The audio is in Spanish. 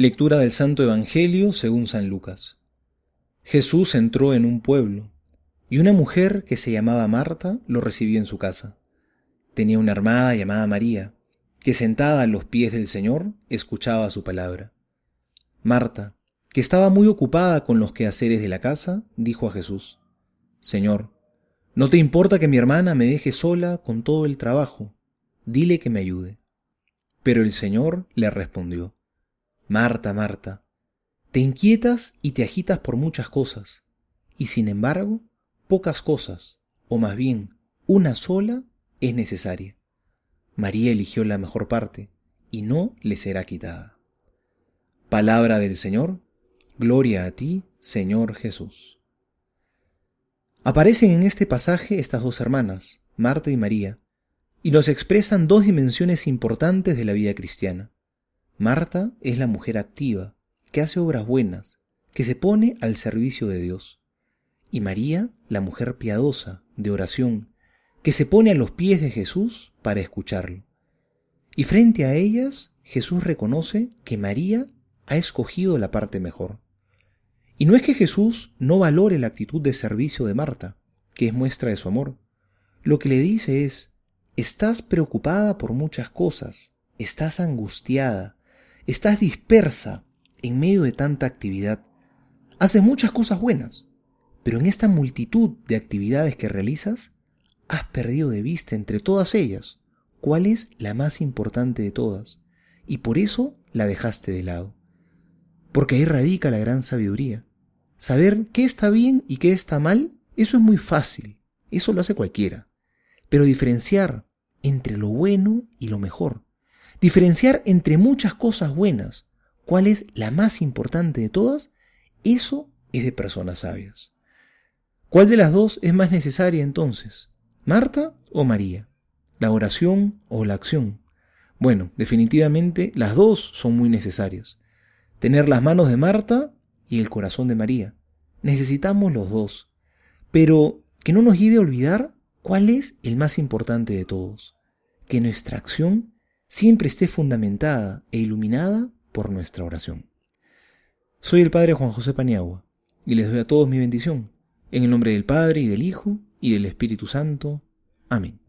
Lectura del Santo Evangelio según San Lucas. Jesús entró en un pueblo, y una mujer que se llamaba Marta lo recibió en su casa. Tenía una armada llamada María, que sentada a los pies del Señor escuchaba su palabra. Marta, que estaba muy ocupada con los quehaceres de la casa, dijo a Jesús, Señor, ¿no te importa que mi hermana me deje sola con todo el trabajo? Dile que me ayude. Pero el Señor le respondió, Marta, Marta, te inquietas y te agitas por muchas cosas, y sin embargo, pocas cosas, o más bien, una sola, es necesaria. María eligió la mejor parte, y no le será quitada. Palabra del Señor, gloria a ti, Señor Jesús. Aparecen en este pasaje estas dos hermanas, Marta y María, y nos expresan dos dimensiones importantes de la vida cristiana. Marta es la mujer activa, que hace obras buenas, que se pone al servicio de Dios. Y María, la mujer piadosa, de oración, que se pone a los pies de Jesús para escucharlo. Y frente a ellas, Jesús reconoce que María ha escogido la parte mejor. Y no es que Jesús no valore la actitud de servicio de Marta, que es muestra de su amor. Lo que le dice es, estás preocupada por muchas cosas, estás angustiada, Estás dispersa en medio de tanta actividad. Haces muchas cosas buenas, pero en esta multitud de actividades que realizas, has perdido de vista entre todas ellas cuál es la más importante de todas, y por eso la dejaste de lado. Porque ahí radica la gran sabiduría. Saber qué está bien y qué está mal, eso es muy fácil, eso lo hace cualquiera. Pero diferenciar entre lo bueno y lo mejor, Diferenciar entre muchas cosas buenas cuál es la más importante de todas, eso es de personas sabias. ¿Cuál de las dos es más necesaria entonces? ¿Marta o María? ¿La oración o la acción? Bueno, definitivamente las dos son muy necesarias. Tener las manos de Marta y el corazón de María. Necesitamos los dos. Pero que no nos lleve a olvidar cuál es el más importante de todos. Que nuestra acción siempre esté fundamentada e iluminada por nuestra oración. Soy el Padre Juan José Paniagua y les doy a todos mi bendición, en el nombre del Padre y del Hijo y del Espíritu Santo. Amén.